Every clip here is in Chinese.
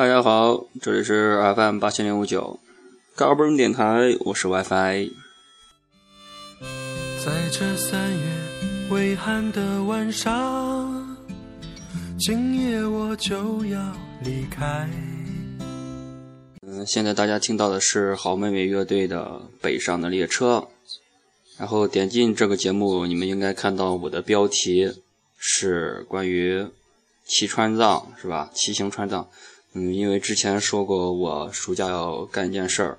大家好，这里是 FM 八千零五九高蹦电台，我是 WiFi。在这三月微寒的晚上，今夜我就要离开。嗯，现在大家听到的是好妹妹乐队的《北上的列车》，然后点进这个节目，你们应该看到我的标题是关于骑川藏，是吧？骑行川藏。嗯，因为之前说过我暑假要干一件事儿，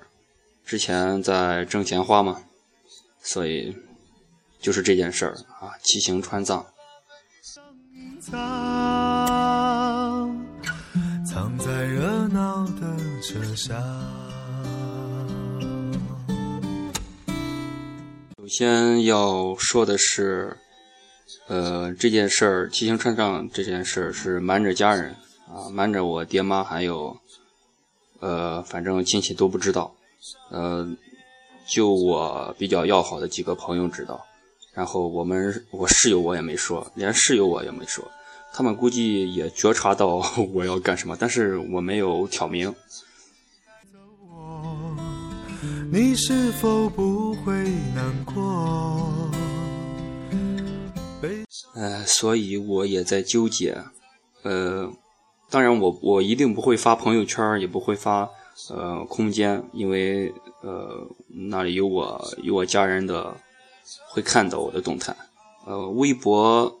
之前在挣钱花嘛，所以就是这件事儿啊，骑行川藏。藏在热闹的车厢。首先要说的是，呃，这件事儿，骑行川藏这件事儿是瞒着家人。啊，瞒着我爹妈还有，呃，反正亲戚都不知道，呃，就我比较要好的几个朋友知道，然后我们我室友我也没说，连室友我也没说，他们估计也觉察到我要干什么，但是我没有挑明。你是否不会难过？呃，所以我也在纠结，呃。当然，我我一定不会发朋友圈，也不会发呃空间，因为呃那里有我有我家人的会看到我的动态。呃，微博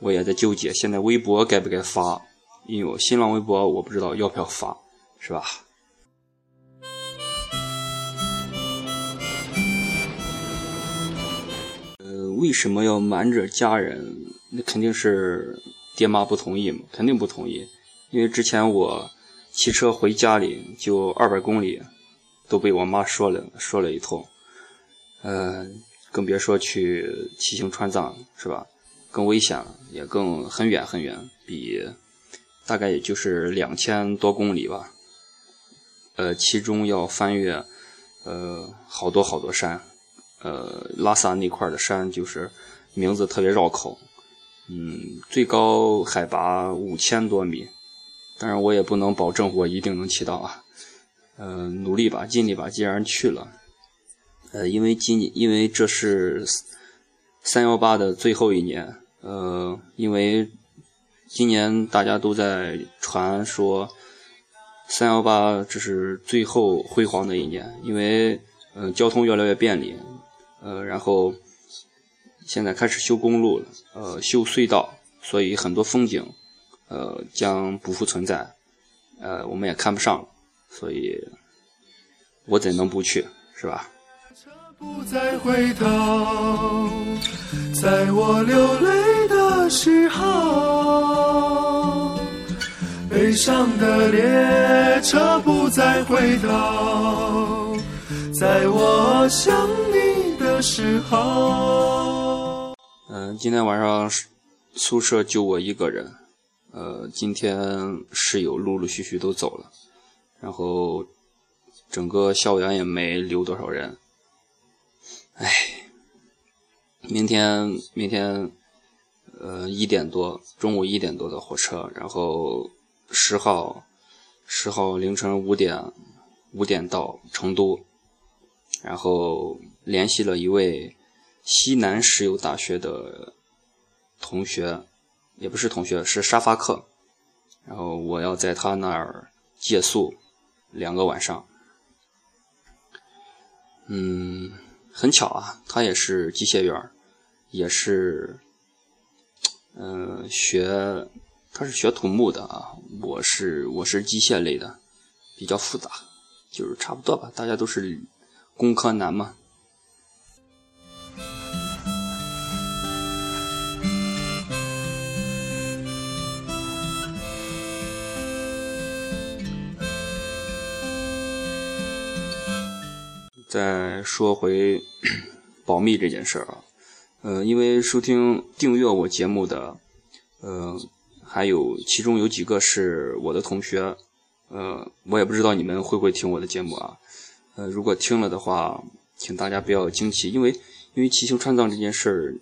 我也在纠结，现在微博该不该发？因为我新浪微博我不知道要不要发，是吧？呃，为什么要瞒着家人？那肯定是爹妈不同意嘛，肯定不同意。因为之前我骑车回家里就二百公里，都被我妈说了说了一通，呃，更别说去骑行川藏是吧？更危险了，也更很远很远，比大概也就是两千多公里吧，呃，其中要翻越呃好多好多山，呃，拉萨那块的山就是名字特别绕口，嗯，最高海拔五千多米。当然，我也不能保证我一定能骑到啊，呃，努力吧，尽力吧。既然去了，呃，因为今因为这是三幺八的最后一年，呃，因为今年大家都在传说三幺八这是最后辉煌的一年，因为呃交通越来越便利，呃，然后现在开始修公路了，呃，修隧道，所以很多风景。呃，将不复存在，呃，我们也看不上了，所以，我怎能不去，是吧？不再回头，在我流泪的时候，悲伤的列车不再回头，在我想你的时候。嗯，今天晚上宿舍就我一个人。呃，今天室友陆陆续续都走了，然后整个校园也没留多少人。哎，明天明天，呃，一点多，中午一点多的火车，然后十号十号凌晨五点五点到成都，然后联系了一位西南石油大学的同学。也不是同学，是沙发客。然后我要在他那儿借宿两个晚上。嗯，很巧啊，他也是机械员，也是，嗯，学他是学土木的啊。我是我是机械类的，比较复杂，就是差不多吧。大家都是工科男嘛。再说回 保密这件事儿啊，呃，因为收听订阅我节目的，呃，还有其中有几个是我的同学，呃，我也不知道你们会不会听我的节目啊，呃，如果听了的话，请大家不要惊奇，因为因为骑行川藏这件事儿，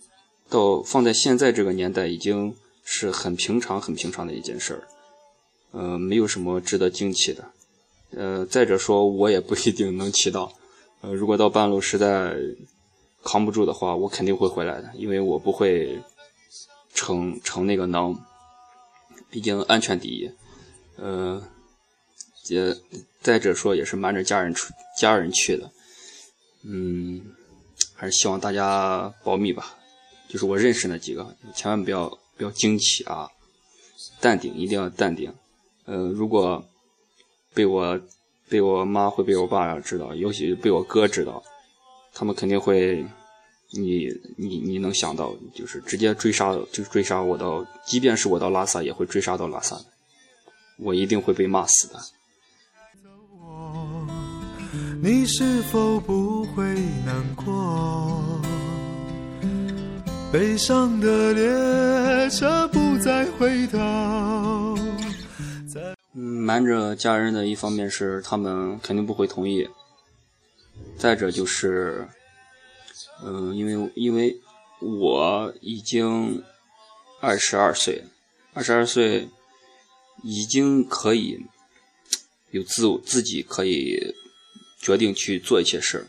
到放在现在这个年代已经是很平常很平常的一件事儿，呃，没有什么值得惊奇的。呃，再者说，我也不一定能骑到。呃，如果到半路实在扛不住的话，我肯定会回来的，因为我不会逞逞那个能。毕竟安全第一。呃，也再者说，也是瞒着家人出家人去的。嗯，还是希望大家保密吧。就是我认识那几个，千万不要不要惊奇啊，淡定，一定要淡定。呃，如果被我被我妈会被我爸知道，尤其被我哥知道，他们肯定会，你你你能想到，就是直接追杀，就追杀我到，即便是我到拉萨，也会追杀到拉萨，我一定会被骂死的。你是否不会难过？悲伤的列车不再回头。嗯，瞒着家人的一方面是他们肯定不会同意，再者就是，嗯，因为因为我已经二十二岁，二十二岁已经可以有自自己可以决定去做一些事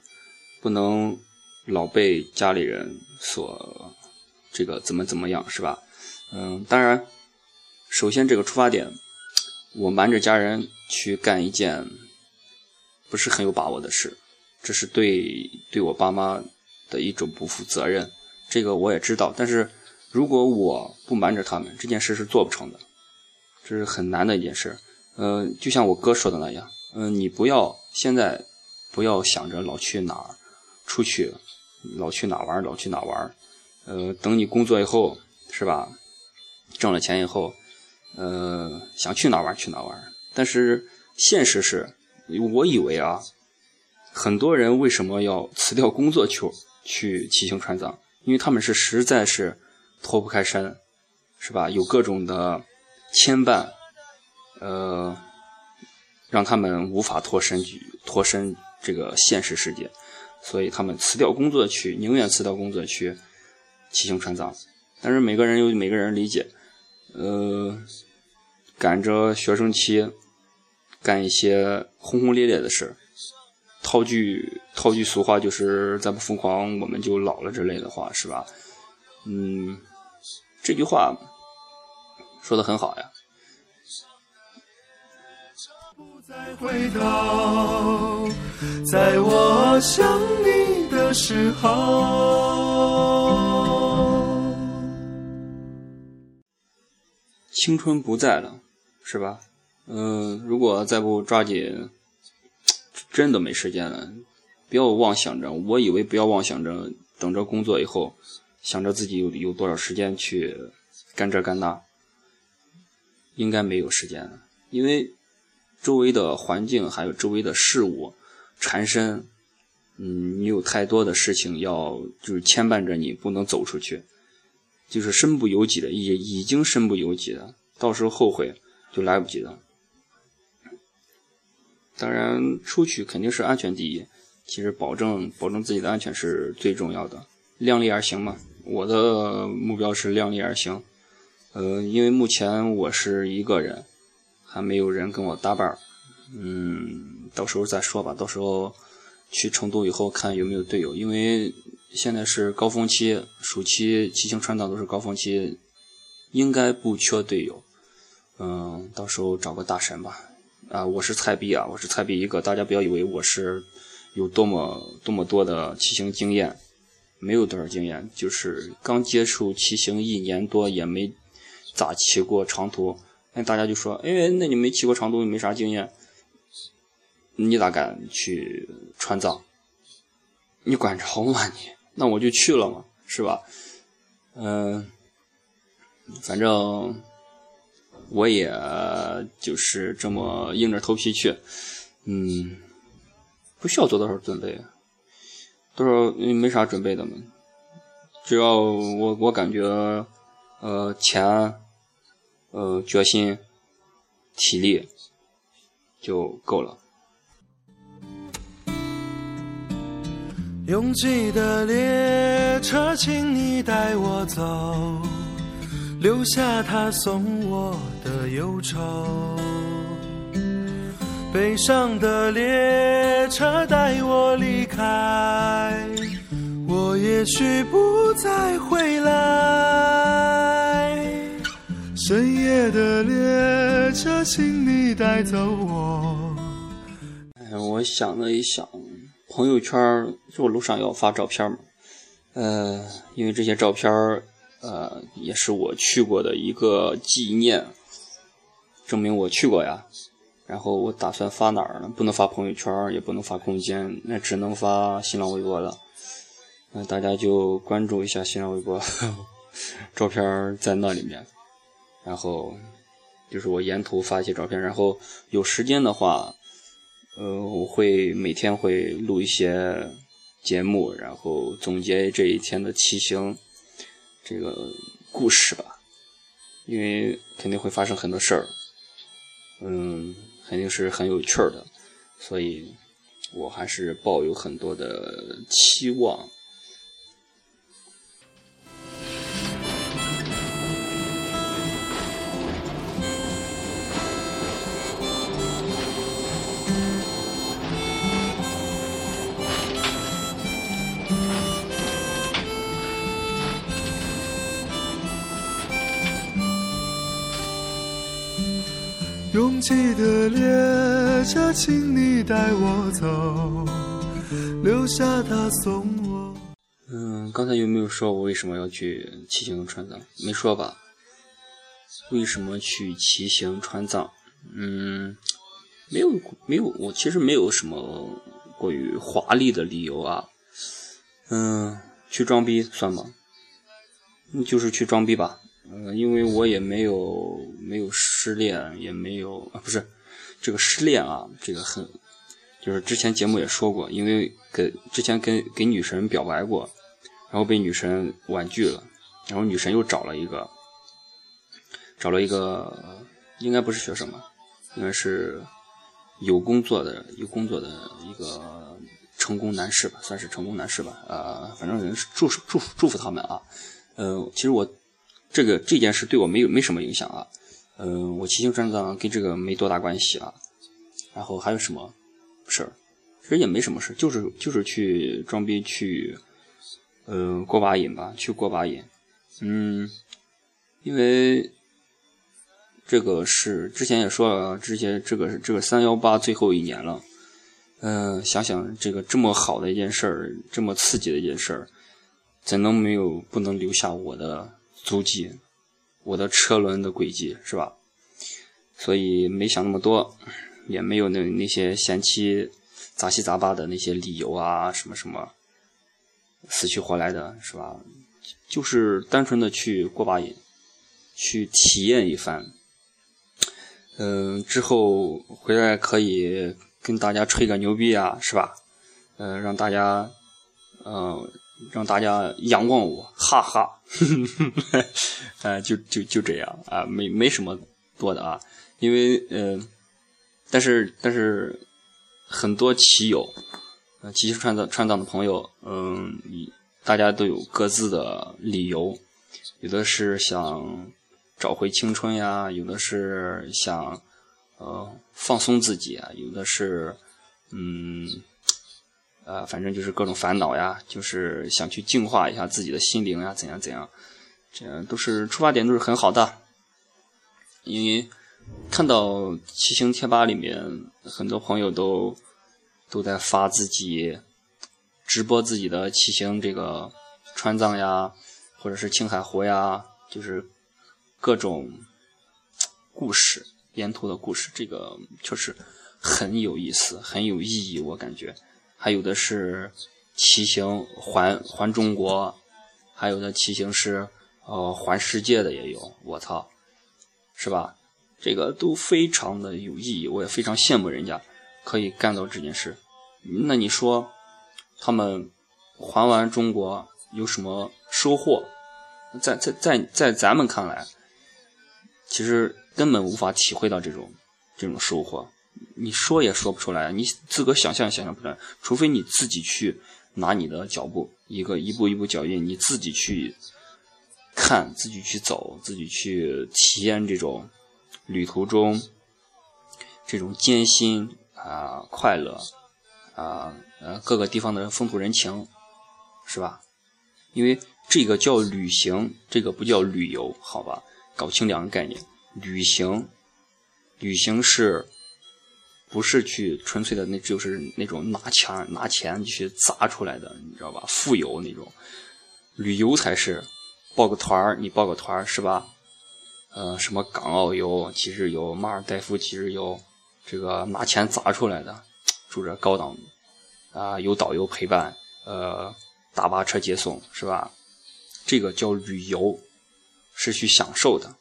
不能老被家里人所这个怎么怎么样，是吧？嗯，当然，首先这个出发点。我瞒着家人去干一件不是很有把握的事，这是对对我爸妈的一种不负责任。这个我也知道，但是如果我不瞒着他们，这件事是做不成的，这是很难的一件事。嗯，就像我哥说的那样，嗯，你不要现在不要想着老去哪儿出去，老去哪玩老去哪玩呃，等你工作以后，是吧？挣了钱以后。呃，想去哪玩去哪玩，但是现实是，我以为啊，很多人为什么要辞掉工作去去骑行川藏？因为他们是实在是脱不开身，是吧？有各种的牵绊，呃，让他们无法脱身去脱身这个现实世界，所以他们辞掉工作去，宁愿辞掉工作去骑行川藏。但是每个人有每个人理解。呃，赶着学生期干一些轰轰烈烈的事套句套句俗话就是“再不疯狂，我们就老了”之类的话，是吧？嗯，这句话说的很好呀。在我想你的时候。青春不在了，是吧？嗯，如果再不抓紧，真的没时间了。不要妄想着，我以为不要妄想着等着工作以后，想着自己有有多少时间去干这干那，应该没有时间了，因为周围的环境还有周围的事物缠身，嗯，你有太多的事情要就是牵绊着你，不能走出去。就是身不由己的，已已经身不由己了，到时候后悔就来不及了。当然，出去肯定是安全第一，其实保证保证自己的安全是最重要的，量力而行嘛。我的目标是量力而行，呃，因为目前我是一个人，还没有人跟我搭伴儿，嗯，到时候再说吧，到时候去成都以后看有没有队友，因为。现在是高峰期，暑期骑行川藏都是高峰期，应该不缺队友。嗯，到时候找个大神吧。啊，我是菜逼啊，我是菜逼一个，大家不要以为我是有多么多么多的骑行经验，没有多少经验，就是刚接触骑行一年多，也没咋骑过长途。那大家就说，哎，那你没骑过长途，没啥经验，你咋敢去川藏？你管着吗你？那我就去了嘛，是吧？嗯，反正我也就是这么硬着头皮去，嗯，不需要做多少准备，多少没啥准备的嘛，只要我我感觉，呃，钱，呃，决心，体力就够了。拥挤的列车，请你带我走，留下他送我的忧愁。悲伤的列车带我离开，我也许不再回来。深夜的列车，请你带走我。哎，我想了一想，朋友圈就路上要发照片嘛，呃，因为这些照片呃，也是我去过的一个纪念，证明我去过呀。然后我打算发哪儿呢？不能发朋友圈，也不能发空间，那只能发新浪微博了。那大家就关注一下新浪微博，照片在那里面。然后就是我沿途发一些照片，然后有时间的话，呃，我会每天会录一些节目，然后总结这一天的骑行。这个故事吧，因为肯定会发生很多事儿，嗯，肯定是很有趣的，所以我还是抱有很多的期望。拥挤的列车，请你带我走，留下他送我。嗯，刚才有没有说我为什么要去骑行川藏？没说吧？为什么去骑行川藏？嗯，没有，没有，我其实没有什么过于华丽的理由啊。嗯，去装逼算吗？就是去装逼吧。嗯，因为我也没有没有失恋，也没有啊，不是这个失恋啊，这个很，就是之前节目也说过，因为给之前跟给女神表白过，然后被女神婉拒了，然后女神又找了一个，找了一个，应该不是学生吧，应该是有工作的有工作的一个成功男士吧，算是成功男士吧，呃，反正人祝祝福祝福他们啊，呃，其实我。这个这件事对我没有没什么影响啊，嗯，我骑行川藏跟这个没多大关系啊。然后还有什么事儿？其实也没什么事就是就是去装逼去，呃，过把瘾吧，去过把瘾。嗯，因为这个是之前也说了，之前这个这个三幺八最后一年了，嗯，想想这个这么好的一件事儿，这么刺激的一件事儿，怎能没有不能留下我的？足迹，我的车轮的轨迹是吧？所以没想那么多，也没有那那些闲七杂七杂八的那些理由啊，什么什么死去活来的是吧？就是单纯的去过把瘾，去体验一番。嗯，之后回来可以跟大家吹个牛逼啊，是吧？嗯，让大家，嗯。让大家仰望我，哈哈，哎，就就就这样啊，没没什么多的啊，因为呃，但是但是很多骑友，呃，骑行川藏川藏的朋友，嗯，大家都有各自的理由，有的是想找回青春呀，有的是想呃放松自己啊，有的是嗯。啊，反正就是各种烦恼呀，就是想去净化一下自己的心灵呀，怎样怎样，这样都是出发点都是很好的。因为看到骑行贴吧里面很多朋友都都在发自己直播自己的骑行这个川藏呀，或者是青海湖呀，就是各种故事沿途的故事，这个确实很有意思，很有意义，我感觉。还有的是骑行环环中国，还有的骑行是呃环世界的也有，我操，是吧？这个都非常的有意义，我也非常羡慕人家可以干到这件事。那你说他们环完中国有什么收获？在在在在咱们看来，其实根本无法体会到这种这种收获。你说也说不出来，你自个想象也想象不出来，除非你自己去拿你的脚步，一个一步一步脚印，你自己去看，自己去走，自己去体验这种旅途中这种艰辛啊、快乐啊、呃各个地方的风土人情，是吧？因为这个叫旅行，这个不叫旅游，好吧？搞清两个概念。旅行，旅行是不是去纯粹的那就是那种拿钱拿钱去砸出来的，你知道吧？富有那种。旅游才是报个团儿，你报个团儿是吧？呃，什么港澳游、七日游、马尔代夫七日游，这个拿钱砸出来的，住着高档啊，有导游陪伴，呃，大巴车接送是吧？这个叫旅游，是去享受的。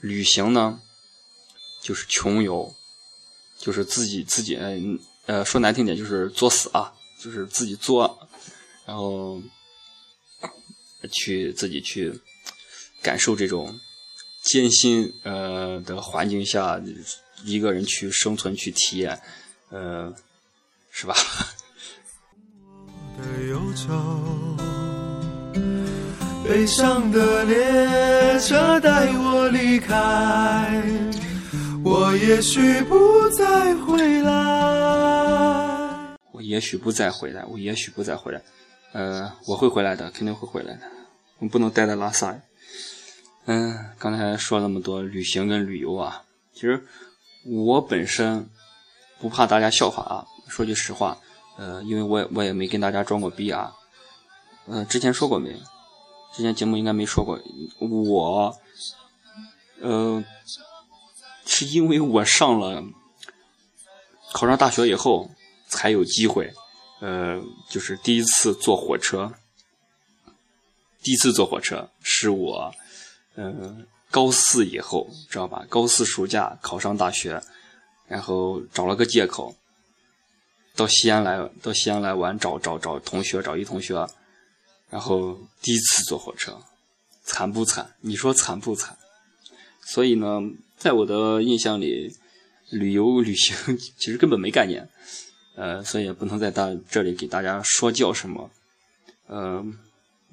旅行呢，就是穷游，就是自己自己呃呃说难听点就是作死啊，就是自己作，然后去自己去感受这种艰辛呃的环境下一个人去生存去体验，呃，是吧？的忧愁，悲伤的列车带我离开，我也许不再回来。我也许不再回来，我也许不再回来，呃，我会回来的，肯定会回来的，我不能待在拉萨。嗯，刚才说那么多旅行跟旅游啊，其实我本身不怕大家笑话啊，说句实话，呃，因为我也我也没跟大家装过逼啊，呃，之前说过没？之前节目应该没说过，我，呃，是因为我上了考上大学以后才有机会，呃，就是第一次坐火车，第一次坐火车是我，呃，高四以后知道吧？高四暑假考上大学，然后找了个借口，到西安来，到西安来玩，找找找同学，找一同学。然后第一次坐火车，惨不惨？你说惨不惨？所以呢，在我的印象里，旅游旅行其实根本没概念，呃，所以也不能在大这里给大家说教什么，呃，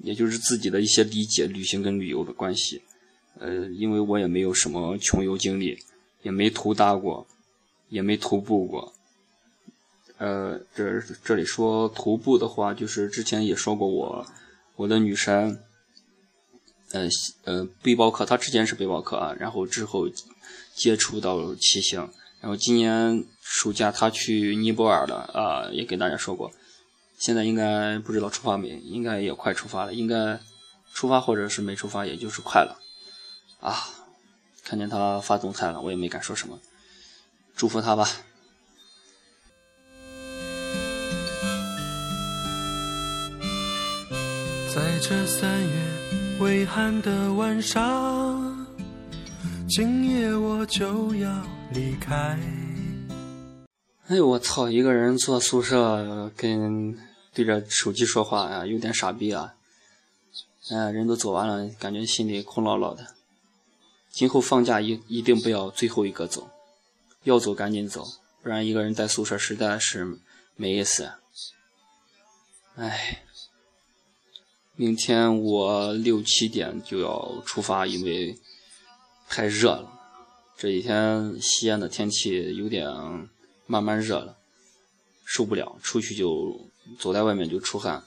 也就是自己的一些理解旅行跟旅游的关系，呃，因为我也没有什么穷游经历，也没徒搭过，也没徒步过。呃，这这里说徒步的话，就是之前也说过我。我的女神，呃呃，背包客，她之前是背包客啊，然后之后接触到骑行，然后今年暑假他去尼泊尔了啊，也给大家说过，现在应该不知道出发没，应该也快出发了，应该出发或者是没出发，也就是快了啊。看见他发动态了，我也没敢说什么，祝福他吧。在这三月微寒的晚上，今夜我就要离开。哎呦我操！一个人坐宿舍跟对着手机说话啊，有点傻逼啊！哎，人都走完了，感觉心里空落落的。今后放假一一定不要最后一个走，要走赶紧走，不然一个人在宿舍实在是没意思。哎。明天我六七点就要出发，因为太热了。这几天西安的天气有点慢慢热了，受不了，出去就走在外面就出汗。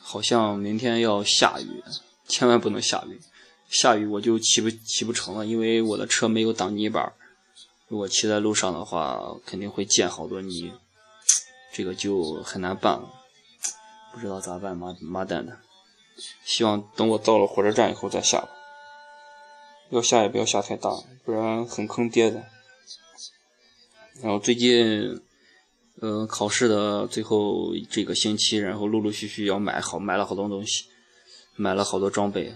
好像明天要下雨，千万不能下雨，下雨我就骑不骑不成了，因为我的车没有挡泥板。如果骑在路上的话，肯定会溅好多泥，这个就很难办了。不知道咋办，妈妈蛋的！希望等我到了火车站以后再下吧。要下也不要下太大，不然很坑爹的。然后最近，呃，考试的最后这个星期，然后陆陆续续要买好买了好多东西，买了好多装备。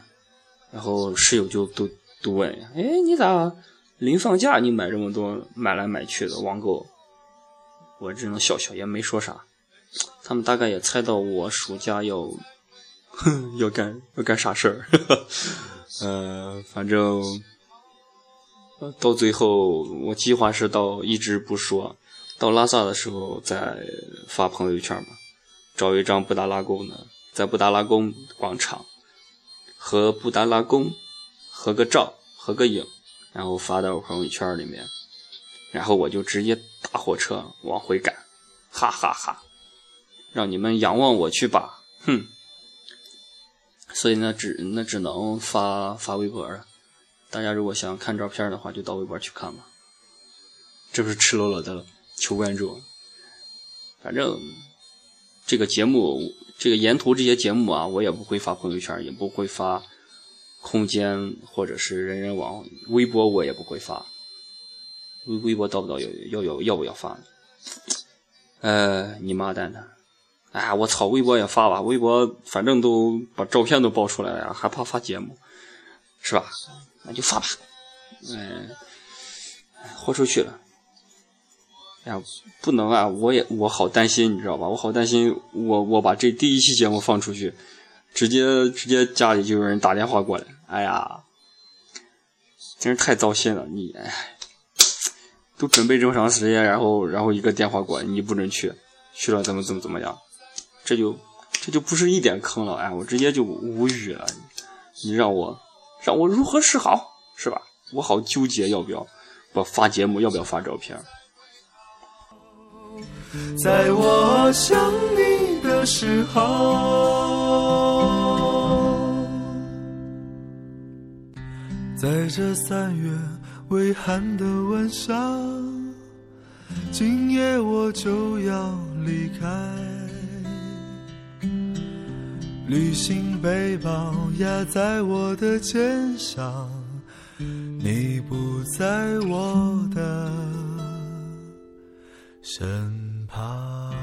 然后室友就都都问：“哎，你咋临放假你买这么多，买来买去的网购？”我只能笑笑，也没说啥。他们大概也猜到我暑假要，要干要干啥事儿，呃，反正到最后我计划是到一直不说，到拉萨的时候再发朋友圈吧，找一张布达拉宫的，在布达拉宫广场和布达拉宫合个照、合个影，然后发到朋友圈里面，然后我就直接打火车往回赶，哈哈哈！让你们仰望我去吧，哼！所以呢，只那只能发发微博了。大家如果想看照片的话，就到微博去看吧。这不是赤裸裸的求关注。反正这个节目，这个沿途这些节目啊，我也不会发朋友圈，也不会发空间或者是人人网、微博，我也不会发。微微博到不到要要要要不要发？呃，你妈蛋的！哎，我操，微博也发吧，微博反正都把照片都爆出来了呀，还怕发节目，是吧？那就发吧。嗯，豁出去了。哎呀，不能啊！我也我好担心，你知道吧？我好担心，我我把这第一期节目放出去，直接直接家里就有人打电话过来。哎呀，真是太糟心了！你哎，都准备这么长时间，然后然后一个电话过来，你不准去，去了怎么怎么怎么样？这就这就不是一点坑了。哎，我直接就无语了。你让我让我如何是好？是吧？我好纠结，要不要不发节目？要不要发照片？在我想你的时候，在这三月微寒的晚上，今夜我就要离开。旅行背包压在我的肩上，你不在我的身。旁。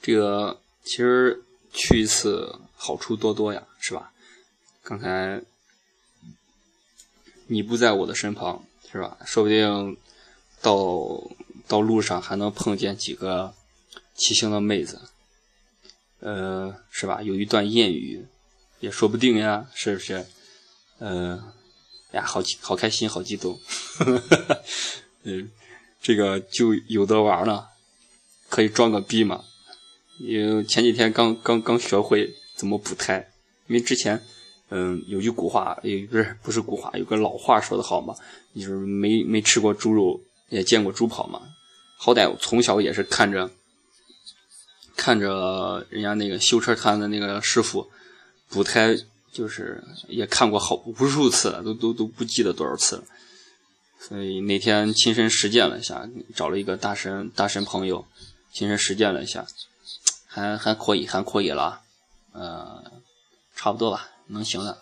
这个其实去一次好处多多呀，是吧？刚才你不在我的身旁，是吧？说不定到到路上还能碰见几个骑行的妹子，呃，是吧？有一段谚语也说不定呀，是不是？呃。呀，好好开心，好激动，嗯，这个就有的玩了，可以装个逼嘛。因为前几天刚刚刚学会怎么补胎，因为之前，嗯，有句古话，也不是不是古话，有个老话说的好嘛，就是没没吃过猪肉，也见过猪跑嘛。好歹我从小也是看着看着人家那个修车摊的那个师傅补胎。就是也看过好无数次了，都都都不记得多少次了，所以那天亲身实践了一下，找了一个大神大神朋友，亲身实践了一下，还还可以，还可以了，呃，差不多吧，能行的，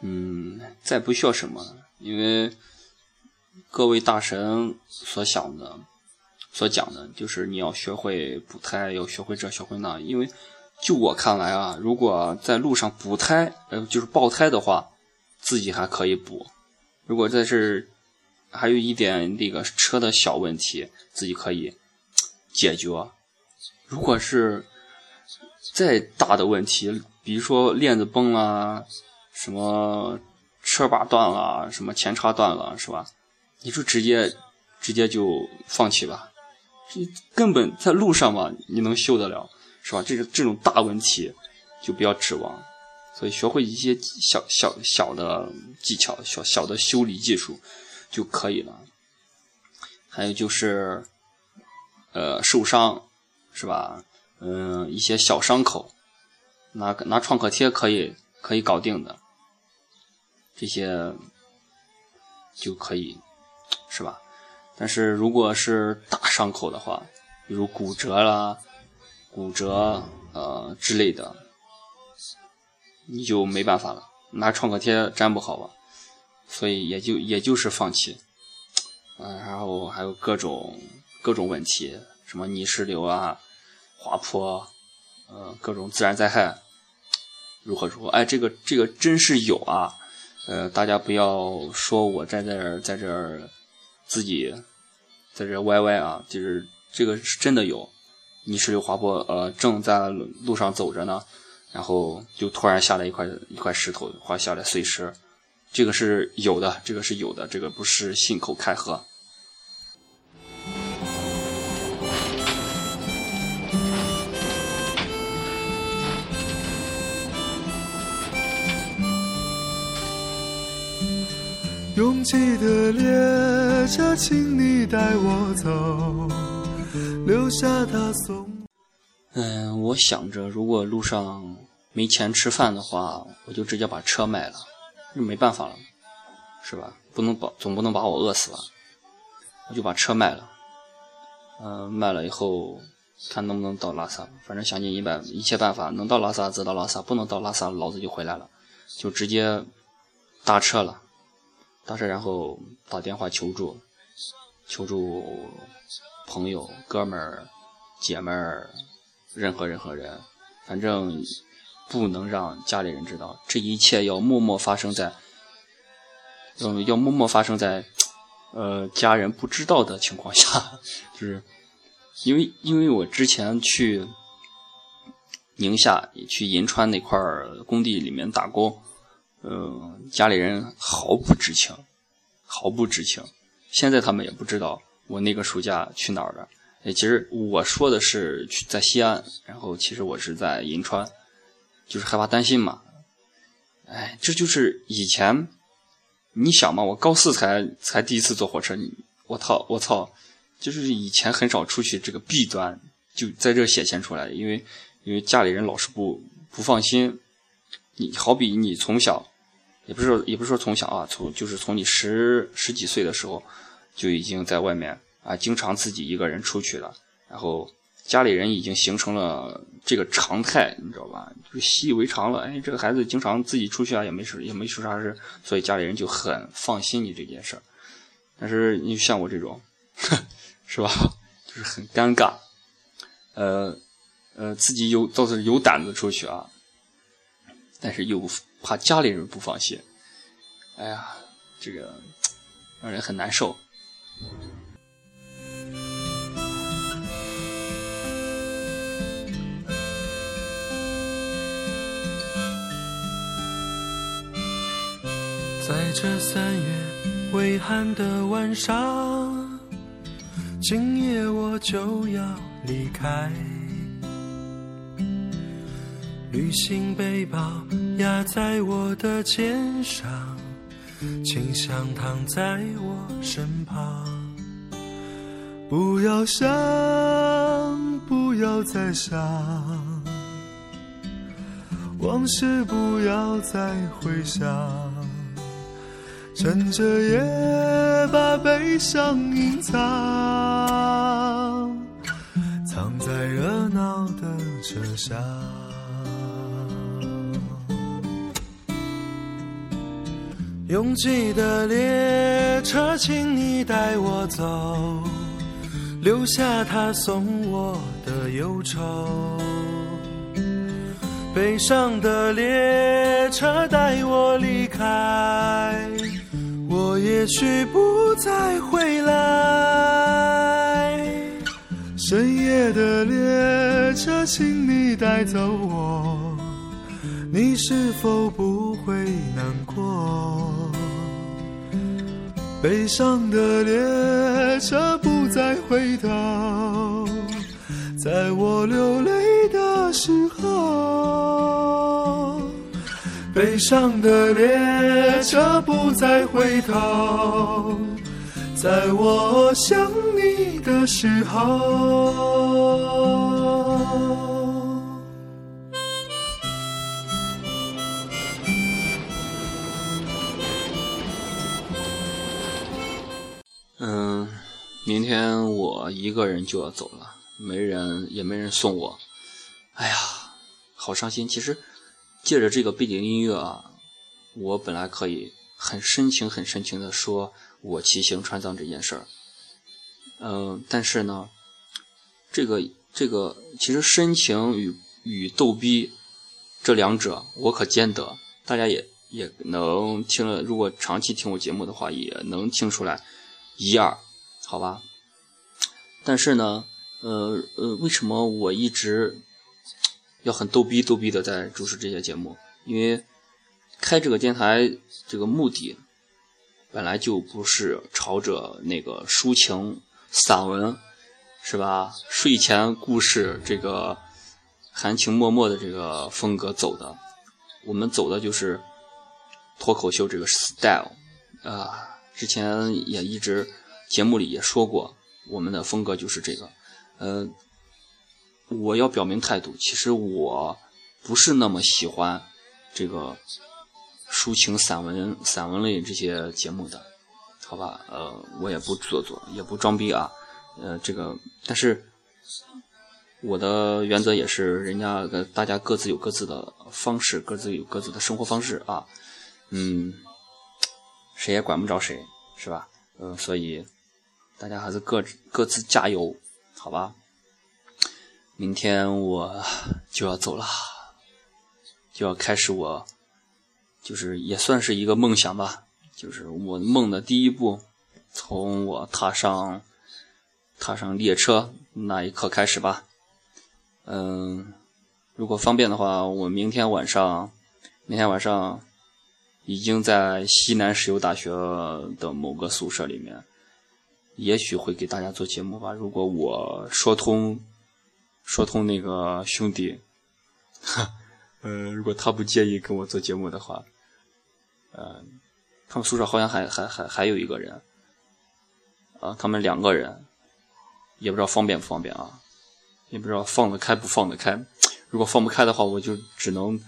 嗯，再不需要什么，因为各位大神所想的、所讲的，就是你要学会补胎，要学会这，学会那，因为。就我看来啊，如果在路上补胎，呃，就是爆胎的话，自己还可以补；如果在这还有一点那个车的小问题，自己可以解决。如果是再大的问题，比如说链子崩了，什么车把断了，什么前叉断了，是吧？你就直接直接就放弃吧，根本在路上嘛，你能修得了？是吧？这个这种大问题就不要指望，所以学会一些小小小的技巧、小小的修理技术就可以了。还有就是，呃，受伤是吧？嗯，一些小伤口，拿拿创可贴可以可以搞定的，这些就可以是吧？但是如果是大伤口的话，比如骨折啦。骨折呃之类的，你就没办法了，拿创可贴粘不好吧，所以也就也就是放弃，嗯，然后还有各种各种问题，什么泥石流啊、滑坡，呃，各种自然灾害，如何如何？哎，这个这个真是有啊，呃，大家不要说我在这儿在这儿自己在这歪歪啊，就是这个是真的有。泥石流滑坡，呃，正在路上走着呢，然后就突然下来一块一块石头，滑下来碎石，这个是有的，这个是有的，这个不是信口开河。拥挤的列车，请你带我走，留下他送。嗯，我想着，如果路上没钱吃饭的话，我就直接把车卖了，没办法了，是吧？不能把，总不能把我饿死吧？我就把车卖了。嗯，卖了以后，看能不能到拉萨，反正想尽一百一切办法，能到拉萨则到拉萨，不能到拉萨，老子就回来了，就直接搭车了。当时，然后打电话求助，求助朋友、哥们儿、姐们儿，任何任何人，反正不能让家里人知道。这一切要默默发生在，嗯，要默默发生在，呃，家人不知道的情况下。就是因为，因为我之前去宁夏、去银川那块工地里面打工。嗯，家里人毫不知情，毫不知情。现在他们也不知道我那个暑假去哪儿了。哎，其实我说的是去在西安，然后其实我是在银川，就是害怕担心嘛。哎，这就是以前，你想嘛，我高四才才第一次坐火车，我操，我操，就是以前很少出去，这个弊端就在这显现出来，因为因为家里人老是不不放心。你好比你从小，也不是说也不是说从小啊，从就是从你十十几岁的时候，就已经在外面啊，经常自己一个人出去了，然后家里人已经形成了这个常态，你知道吧？就习以为常了。哎，这个孩子经常自己出去啊，也没事，也没出啥事，所以家里人就很放心你这件事儿。但是你像我这种，是吧？就是很尴尬，呃呃，自己有倒是有胆子出去啊。但是又怕家里人不放心，哎呀，这个 让人很难受。在这三月微寒的晚上，今夜我就要离开。旅行背包压在我的肩上，清香躺在我身旁。不要想，不要再想，往事不要再回想。趁着夜把悲伤隐藏，藏在热闹的车厢。拥挤的列车，请你带我走，留下他送我的忧愁。悲伤的列车带我离开，我也许不再回来。深夜的列车，请你带走我，你是否不会难过？悲伤的列车不再回头，在我流泪的时候。悲伤的列车不再回头，在我想你的时候。天我一个人就要走了，没人也没人送我，哎呀，好伤心。其实借着这个背景音乐啊，我本来可以很深情、很深情的说我骑行川藏这件事儿，嗯，但是呢，这个这个其实深情与与逗逼这两者我可兼得，大家也也能听了，如果长期听我节目的话，也能听出来一二。好吧，但是呢，呃呃，为什么我一直要很逗逼逗逼的在主持这些节目？因为开这个电台这个目的本来就不是朝着那个抒情散文是吧？睡前故事这个含情脉脉的这个风格走的，我们走的就是脱口秀这个 style。啊，之前也一直节目里也说过，我们的风格就是这个。呃，我要表明态度，其实我不是那么喜欢这个抒情散文、散文类这些节目的，好吧？呃，我也不做作，也不装逼啊。呃，这个，但是我的原则也是，人家大家各自有各自的方式，各自有各自的生活方式啊。嗯，谁也管不着谁，是吧？嗯，所以大家还是各各自加油，好吧？明天我就要走了，就要开始我，就是也算是一个梦想吧，就是我梦的第一步，从我踏上踏上列车那一刻开始吧。嗯，如果方便的话，我明天晚上，明天晚上。已经在西南石油大学的某个宿舍里面，也许会给大家做节目吧。如果我说通，说通那个兄弟，哈 呃，如果他不介意跟我做节目的话，呃，他们宿舍好像还还还还有一个人，啊，他们两个人，也不知道方便不方便啊，也不知道放得开不放得开。如果放不开的话，我就只能。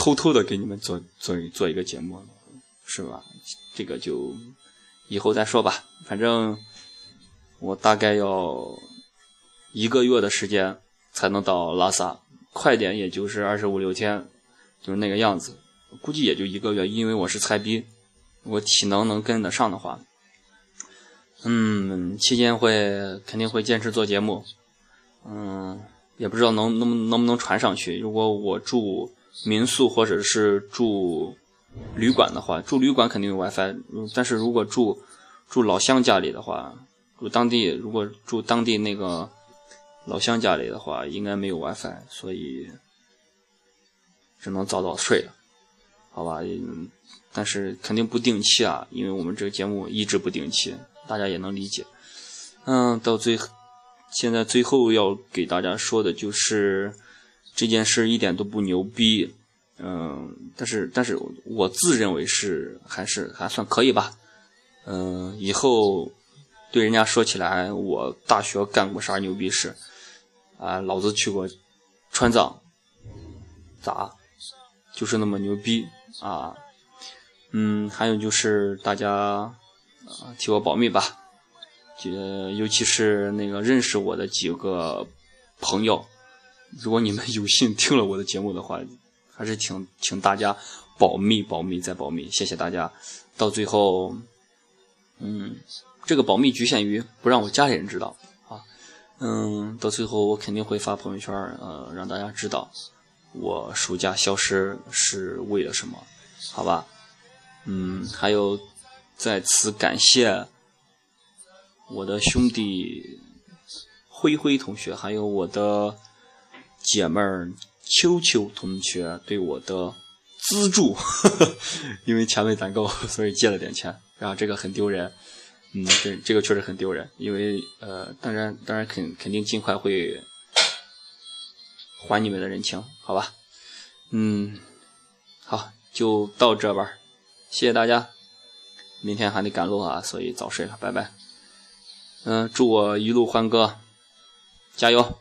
偷偷的给你们做做做一个节目，是吧？这个就以后再说吧。反正我大概要一个月的时间才能到拉萨，快点也就是二十五六天，就是那个样子。估计也就一个月，因为我是菜逼，我体能能跟得上的话，嗯，期间会肯定会坚持做节目，嗯，也不知道能能能不能传上去。如果我住。民宿或者是住旅馆的话，住旅馆肯定有 WiFi。但是如果住住老乡家里的话，住当地如果住当地那个老乡家里的话，应该没有 WiFi，所以只能早早睡了，好吧？嗯但是肯定不定期啊，因为我们这个节目一直不定期，大家也能理解。嗯，到最现在最后要给大家说的就是。这件事一点都不牛逼，嗯，但是但是我自认为是还是还算可以吧，嗯，以后对人家说起来，我大学干过啥牛逼事啊？老子去过川藏，咋？就是那么牛逼啊？嗯，还有就是大家啊替我保密吧，呃，尤其是那个认识我的几个朋友。如果你们有幸听了我的节目的话，还是请请大家保密、保密再保密，谢谢大家。到最后，嗯，这个保密局限于不让我家里人知道啊。嗯，到最后我肯定会发朋友圈，呃，让大家知道我暑假消失是为了什么，好吧？嗯，还有在此感谢我的兄弟灰灰同学，还有我的。姐妹儿秋秋同学对我的资助，因为钱没攒够，所以借了点钱，然后这个很丢人，嗯，这这个确实很丢人，因为呃，当然当然肯肯定尽快会还你们的人情，好吧？嗯，好，就到这吧，谢谢大家，明天还得赶路啊，所以早睡了，拜拜。嗯，祝我一路欢歌，加油，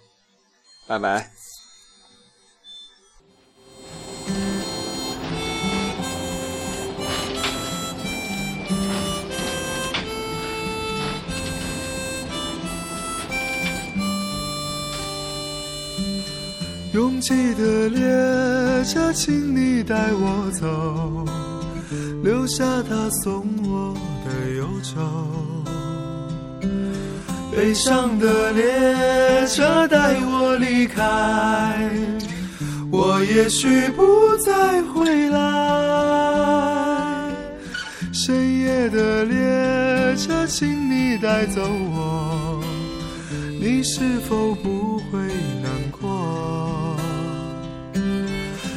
拜拜。拥挤的列车，请你带我走，留下他送我的忧愁。悲伤的列车带我离开，我也许不再回来。深夜的列车，请你带走我，你是否不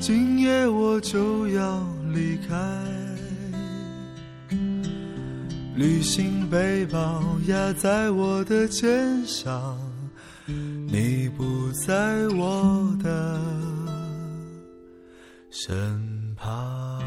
今夜我就要离开。旅行背包压在我的肩上，你不在我的身旁。